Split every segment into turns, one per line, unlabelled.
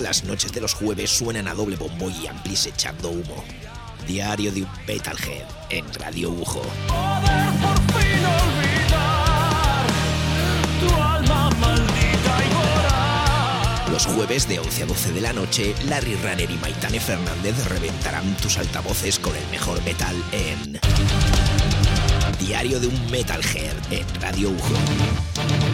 las noches de los jueves suenan a doble bombo y amplis echando humo. Diario de un Metalhead en Radio Ujo. Los jueves de 11 a 12 de la noche, Larry Runner y Maitane Fernández reventarán tus altavoces con el mejor metal en Diario de un Metalhead en Radio Ujo.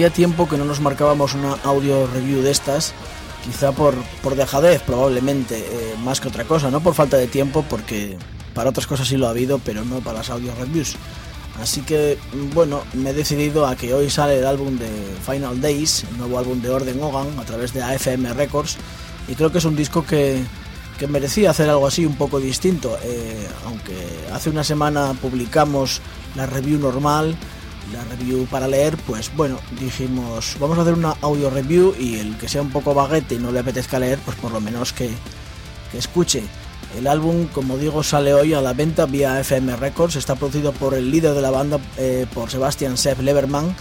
Hacía tiempo que no nos marcábamos una audio review de estas, quizá por, por dejadez probablemente, eh, más que otra cosa, no por falta de tiempo, porque para otras cosas sí lo ha habido, pero no para las audio reviews. Así que, bueno, me he decidido a que hoy sale el álbum de Final Days, el nuevo álbum de Orden Hogan, a través de AFM Records, y creo que es un disco que, que merecía hacer algo así un poco distinto, eh, aunque hace una semana publicamos la review normal, la review para leer, pues bueno, dijimos, vamos a hacer una audio review y el que sea un poco baguete y no le apetezca leer, pues por lo menos que, que escuche. El álbum, como digo, sale hoy a la venta vía FM Records. Está producido por el líder de la banda, eh, por Sebastian Sepp Leverman,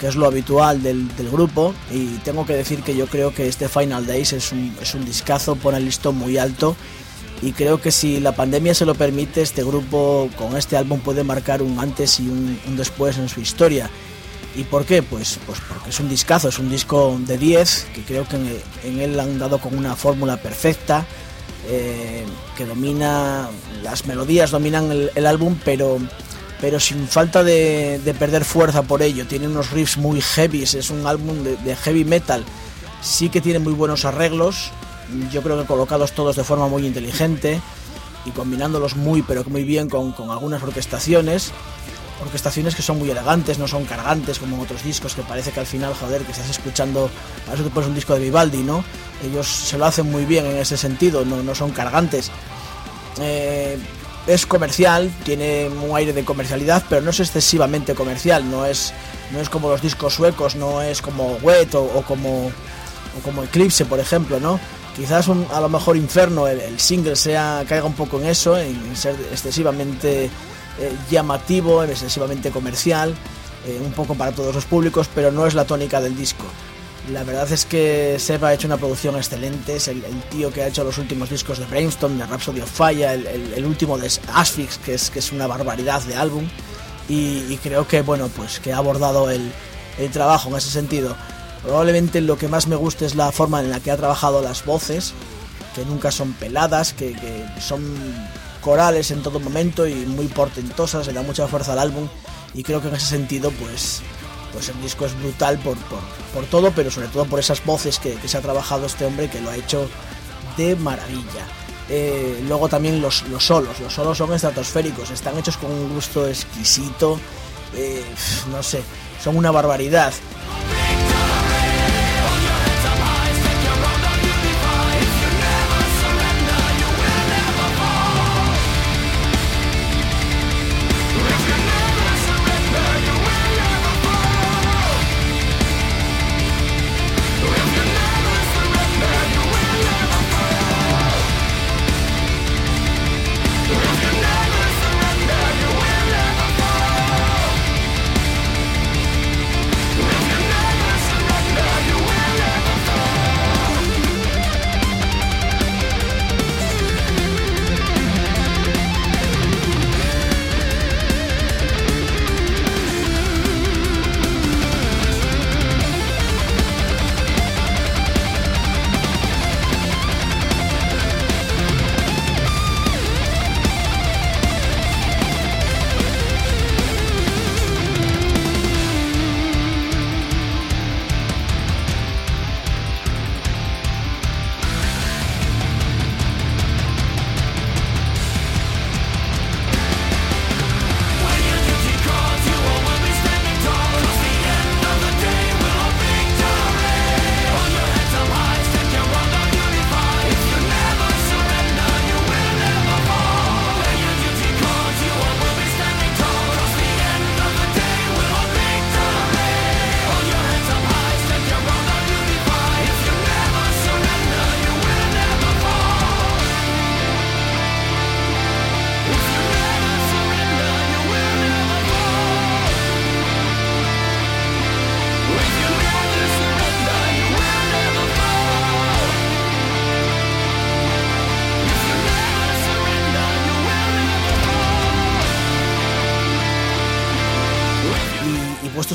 que es lo habitual del, del, grupo. Y tengo que decir que yo creo que este Final Days es un, es un discazo, pone el listón muy alto. Y creo que si la pandemia se lo permite, este grupo con este álbum puede marcar un antes y un, después en su historia. ¿Y por qué? Pues, pues porque es un discazo, es un disco de 10, que creo que en, en él han dado con una fórmula perfecta eh, que domina, las melodías dominan el, el álbum, pero, pero sin falta de, de, perder fuerza por ello. Tiene unos riffs muy heavy, es un álbum de, de, heavy metal. Sí que tiene muy buenos arreglos, yo creo que colocados todos de forma muy inteligente y combinándolos muy pero muy bien con, con algunas orquestaciones orquestaciones que son muy elegantes, no son cargantes como en otros discos que parece que al final, joder, que estás escuchando, a eso te pones un disco de Vivaldi, ¿no? Ellos se lo hacen muy bien en ese sentido, no, no son cargantes. Eh, es comercial, tiene un aire de comercialidad, pero no es excesivamente comercial, no es, no es como los discos suecos, no es como Wet o como, o como Eclipse, por ejemplo, ¿no? Quizás a lo mejor Inferno, el, single, sea caiga un poco en eso, en ser excesivamente eh, llamativo, excesivamente comercial, eh, un poco para todos los públicos, pero no es la tónica del disco. La verdad es que Seba ha hecho una producción excelente, es el, tío que ha hecho los últimos discos de Brainstorm, de Rhapsody of Fire, el, último de Asphyx, que es, que es una barbaridad de álbum, y, y creo que, bueno, pues que ha abordado el trabajo en ese sentido. Probablemente lo que más me gusta es la forma en la que ha trabajado las voces, que nunca son peladas, que, son corales en todo momento y muy portentosas, le da mucha fuerza al álbum y creo que en ese sentido pues, pues el disco es brutal por, por, por todo, pero sobre todo por esas voces que, que, se ha trabajado este hombre que lo ha hecho de maravilla. Eh, luego también los, los, solos, los solos son estratosféricos, están hechos con un gusto exquisito, eh, no sé, son una barbaridad.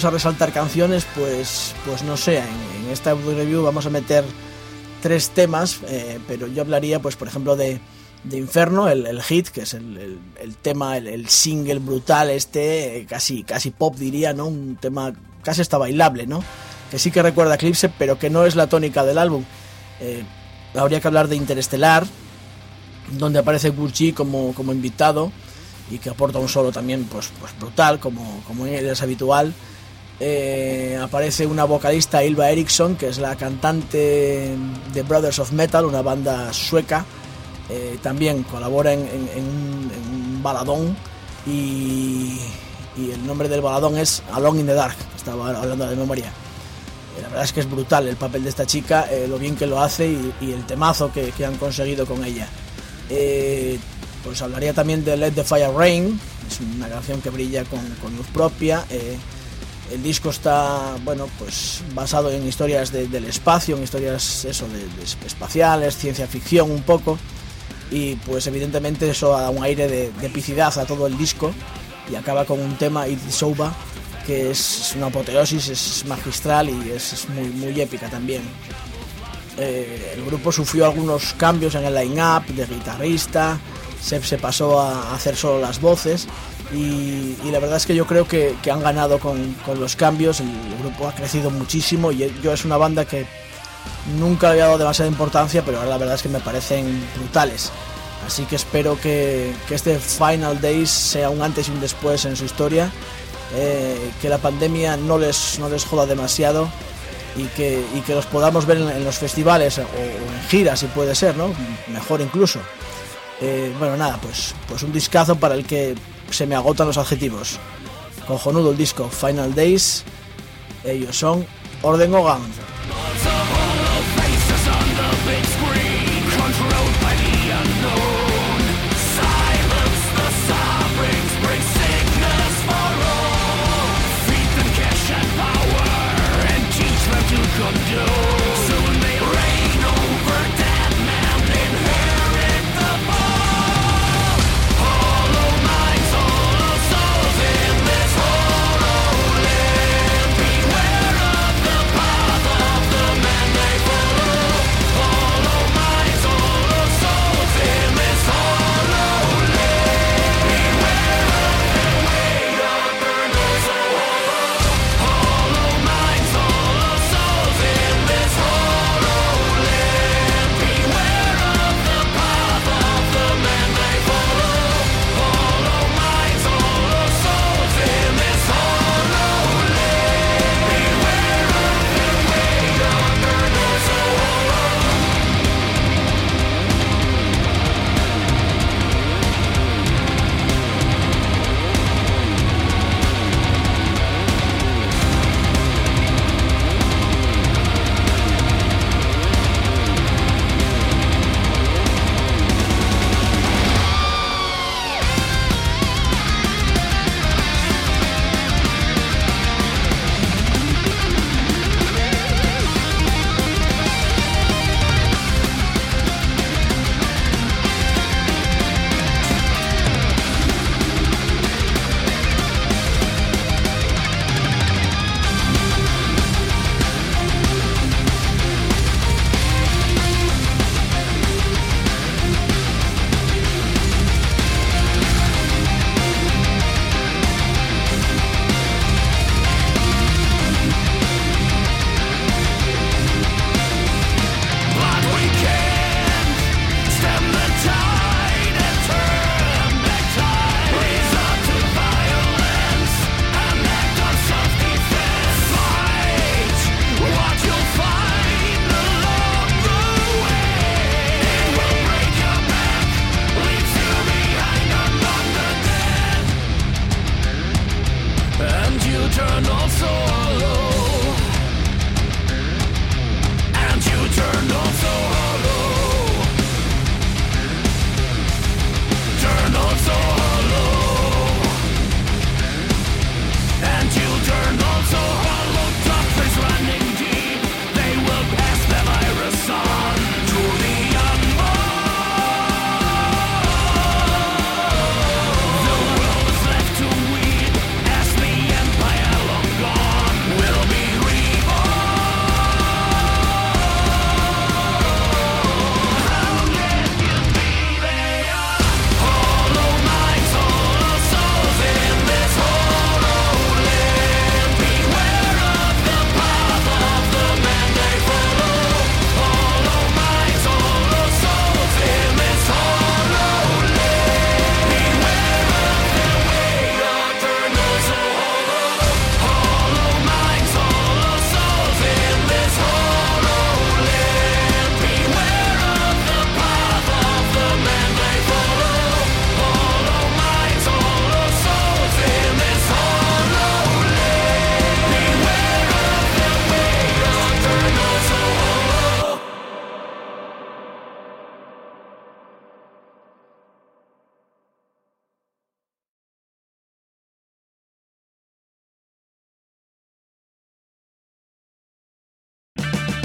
A resaltar canciones, pues, pues no sé, en, en esta review vamos a meter tres temas, eh, pero yo hablaría, pues por ejemplo, de, de Inferno, el, hit, que es el, el, tema, el, single brutal este, casi, casi pop diría, ¿no? Un tema casi está bailable, ¿no? Que sí que recuerda a Eclipse, pero que no es la tónica del álbum. Eh, habría que hablar de Interestelar, donde aparece Gurji como, como invitado y que aporta un solo también pues, pues brutal, como, como es habitual. Eh, aparece una vocalista, Ilva Eriksson, que es la cantante de Brothers of Metal, una banda sueca. Eh, también colabora en, un, baladón y, el nombre del baladón es Alone in the Dark, estaba hablando de memoria. Eh, la verdad es que es brutal el papel de esta chica, lo bien que lo hace y, el temazo que, han conseguido con ella. pues hablaría también de Let the Fire Rain, es una canción que brilla con, con luz propia. El disco está, bueno, pues basado en historias del espacio, en historias eso, de, espaciales, ciencia ficción un poco. Y pues evidentemente eso da un aire de, epicidad a todo el disco. Y acaba con un tema, It Soba, que es una apoteosis, es magistral y es, muy, muy épica también. Eh, el grupo sufrió algunos cambios en el line-up de guitarrista, Seb se pasó a hacer solo las voces y, la verdad es que yo creo que, han ganado con, los cambios, el, grupo ha crecido muchísimo y yo es una banda que nunca le había dado demasiada importancia, pero ahora la verdad es que me parecen brutales. Así que espero que, este Final Days sea un antes y un después en su historia, eh, que la pandemia no les, no les joda demasiado y que, que los podamos ver en, los festivales o, en giras si puede ser, ¿no? Mejor incluso. Eh, bueno, nada, pues, pues un discazo para el que se me agotan los adjetivos. Cojonudo el disco Final Days. Ellos son Orden Ogan.